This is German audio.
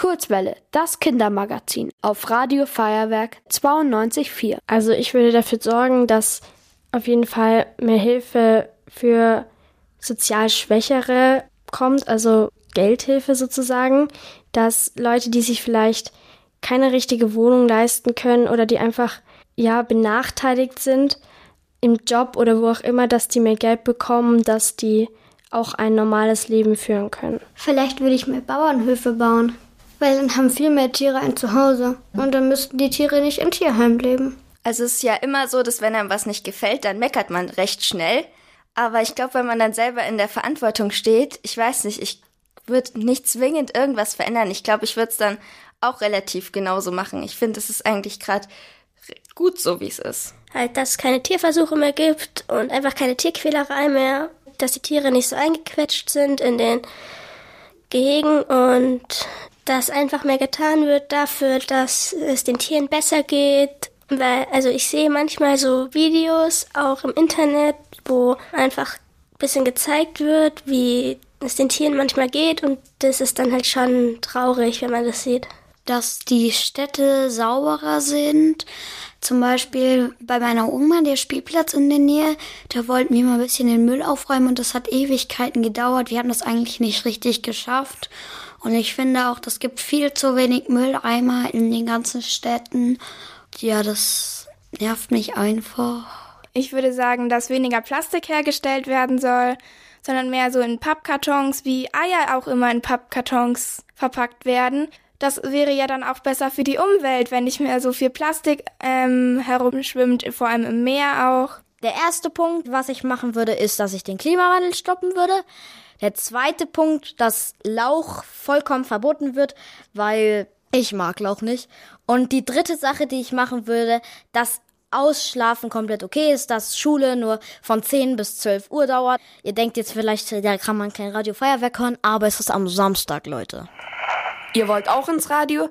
Kurzwelle, das Kindermagazin auf Radio Feuerwerk 92.4. Also ich würde dafür sorgen, dass auf jeden Fall mehr Hilfe für sozial Schwächere kommt, also Geldhilfe sozusagen, dass Leute, die sich vielleicht keine richtige Wohnung leisten können oder die einfach ja benachteiligt sind im Job oder wo auch immer, dass die mehr Geld bekommen, dass die auch ein normales Leben führen können. Vielleicht würde ich mehr Bauernhöfe bauen. Weil dann haben viel mehr Tiere ein Zuhause. Und dann müssten die Tiere nicht in Tierheim leben. Also es ist ja immer so, dass wenn einem was nicht gefällt, dann meckert man recht schnell. Aber ich glaube, wenn man dann selber in der Verantwortung steht, ich weiß nicht, ich würde nicht zwingend irgendwas verändern. Ich glaube, ich würde es dann auch relativ genauso machen. Ich finde, es ist eigentlich gerade gut so, wie es ist. Halt, dass es keine Tierversuche mehr gibt und einfach keine Tierquälerei mehr, dass die Tiere nicht so eingequetscht sind in den Gehegen und dass einfach mehr getan wird dafür, dass es den Tieren besser geht. Weil, also ich sehe manchmal so Videos auch im Internet, wo einfach ein bisschen gezeigt wird, wie es den Tieren manchmal geht und das ist dann halt schon traurig, wenn man das sieht. Dass die Städte sauberer sind. Zum Beispiel bei meiner Oma, der Spielplatz in der Nähe, da wollten wir mal ein bisschen den Müll aufräumen und das hat Ewigkeiten gedauert. Wir haben das eigentlich nicht richtig geschafft. Und ich finde auch, das gibt viel zu wenig Mülleimer in den ganzen Städten. Ja, das nervt mich einfach. Ich würde sagen, dass weniger Plastik hergestellt werden soll, sondern mehr so in Pappkartons, wie Eier auch immer in Pappkartons verpackt werden. Das wäre ja dann auch besser für die Umwelt, wenn nicht mehr so viel Plastik ähm, herumschwimmt, vor allem im Meer auch. Der erste Punkt, was ich machen würde, ist, dass ich den Klimawandel stoppen würde. Der zweite Punkt, dass Lauch vollkommen verboten wird, weil ich mag Lauch nicht. Und die dritte Sache, die ich machen würde, dass Ausschlafen komplett okay ist, dass Schule nur von 10 bis 12 Uhr dauert. Ihr denkt jetzt vielleicht, da kann man kein Radiofeuerwerk hören, aber es ist am Samstag, Leute. Ihr wollt auch ins Radio?